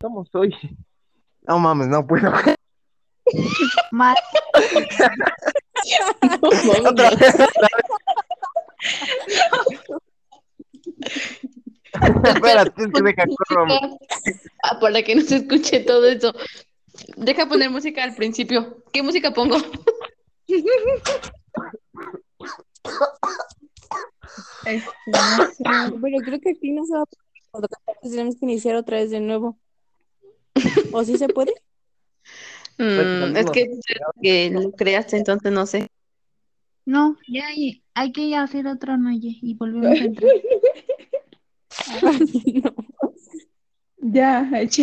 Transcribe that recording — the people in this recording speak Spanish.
¿Cómo soy? No mames, no puedo. Otra vez, otra vez. Espérate, es que deja corro. Ah, para que no se escuche todo eso. Deja poner música al principio. ¿Qué música pongo? Este, no sé, pero creo que aquí no se va a poder. Tenemos que iniciar otra vez de nuevo. ¿O sí se puede? Mm, es que, que lo creaste, entonces no sé. No, ya hay, hay que hacer otro Noye y volvemos a entrar. No. Ya,